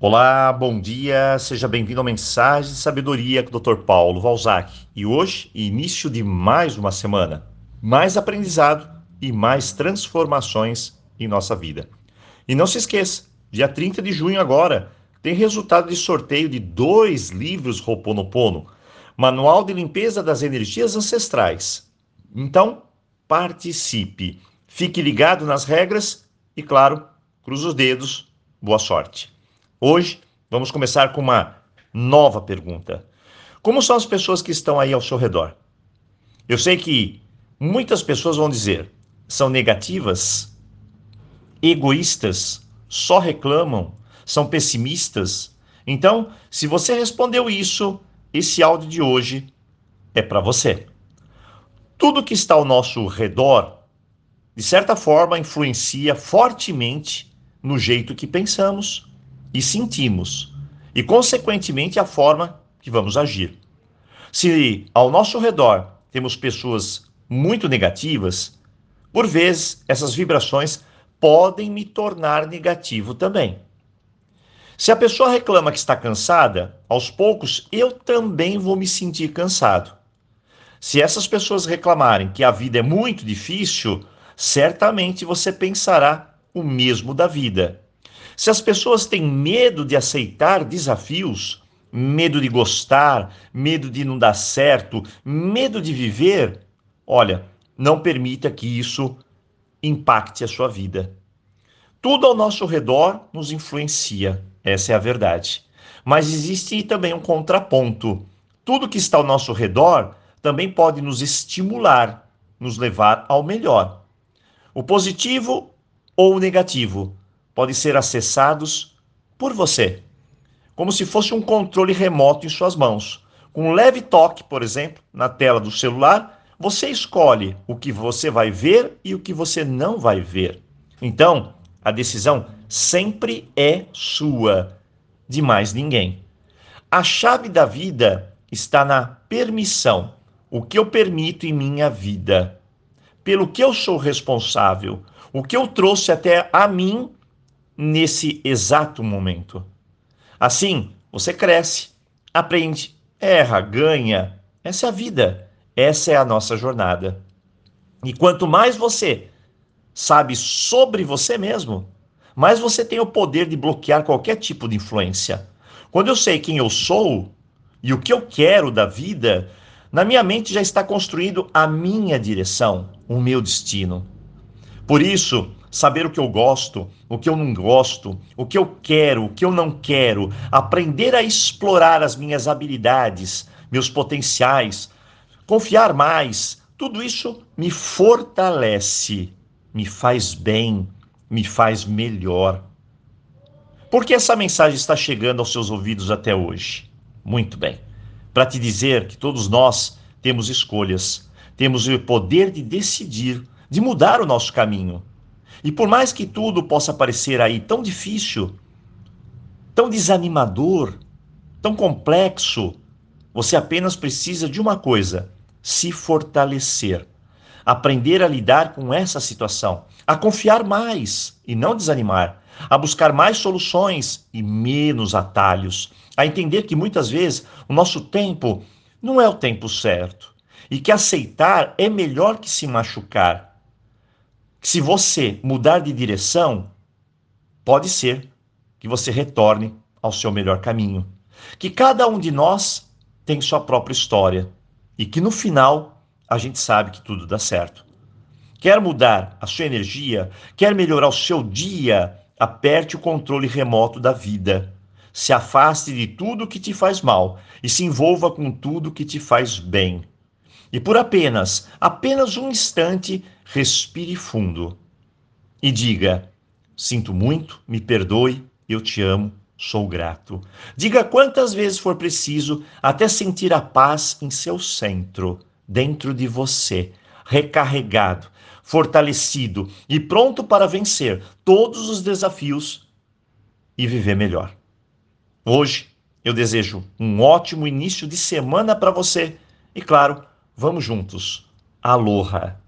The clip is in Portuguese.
Olá, bom dia, seja bem-vindo ao Mensagem de Sabedoria com o Dr. Paulo Valzac. E hoje, início de mais uma semana, mais aprendizado e mais transformações em nossa vida. E não se esqueça, dia 30 de junho agora, tem resultado de sorteio de dois livros Roponopono, Manual de Limpeza das Energias Ancestrais. Então, participe, fique ligado nas regras e, claro, cruze os dedos, boa sorte. Hoje vamos começar com uma nova pergunta. Como são as pessoas que estão aí ao seu redor? Eu sei que muitas pessoas vão dizer são negativas, egoístas, só reclamam, são pessimistas. Então, se você respondeu isso, esse áudio de hoje é para você. Tudo que está ao nosso redor, de certa forma, influencia fortemente no jeito que pensamos, e sentimos, e, consequentemente, a forma que vamos agir. Se ao nosso redor temos pessoas muito negativas, por vezes essas vibrações podem me tornar negativo também. Se a pessoa reclama que está cansada, aos poucos eu também vou me sentir cansado. Se essas pessoas reclamarem que a vida é muito difícil, certamente você pensará o mesmo da vida. Se as pessoas têm medo de aceitar desafios, medo de gostar, medo de não dar certo, medo de viver, olha, não permita que isso impacte a sua vida. Tudo ao nosso redor nos influencia, essa é a verdade. Mas existe também um contraponto. Tudo que está ao nosso redor também pode nos estimular, nos levar ao melhor. O positivo ou o negativo podem ser acessados por você, como se fosse um controle remoto em suas mãos. Com um leve toque, por exemplo, na tela do celular, você escolhe o que você vai ver e o que você não vai ver. Então, a decisão sempre é sua, de mais ninguém. A chave da vida está na permissão. O que eu permito em minha vida? Pelo que eu sou responsável? O que eu trouxe até a mim nesse exato momento. Assim, você cresce, aprende, erra, ganha. Essa é a vida, essa é a nossa jornada. E quanto mais você sabe sobre você mesmo, mais você tem o poder de bloquear qualquer tipo de influência. Quando eu sei quem eu sou e o que eu quero da vida, na minha mente já está construído a minha direção, o meu destino. Por isso, saber o que eu gosto, o que eu não gosto, o que eu quero, o que eu não quero, aprender a explorar as minhas habilidades, meus potenciais, confiar mais, tudo isso me fortalece, me faz bem, me faz melhor. Por que essa mensagem está chegando aos seus ouvidos até hoje? Muito bem. Para te dizer que todos nós temos escolhas, temos o poder de decidir, de mudar o nosso caminho. E por mais que tudo possa parecer aí tão difícil, tão desanimador, tão complexo, você apenas precisa de uma coisa: se fortalecer. Aprender a lidar com essa situação, a confiar mais e não desanimar, a buscar mais soluções e menos atalhos, a entender que muitas vezes o nosso tempo não é o tempo certo e que aceitar é melhor que se machucar se você mudar de direção, pode ser que você retorne ao seu melhor caminho. Que cada um de nós tem sua própria história e que no final a gente sabe que tudo dá certo. Quer mudar a sua energia, quer melhorar o seu dia, aperte o controle remoto da vida. Se afaste de tudo que te faz mal e se envolva com tudo que te faz bem. E por apenas, apenas um instante, respire fundo e diga: Sinto muito, me perdoe, eu te amo, sou grato. Diga quantas vezes for preciso até sentir a paz em seu centro, dentro de você, recarregado, fortalecido e pronto para vencer todos os desafios e viver melhor. Hoje eu desejo um ótimo início de semana para você e, claro, Vamos juntos. Aloha!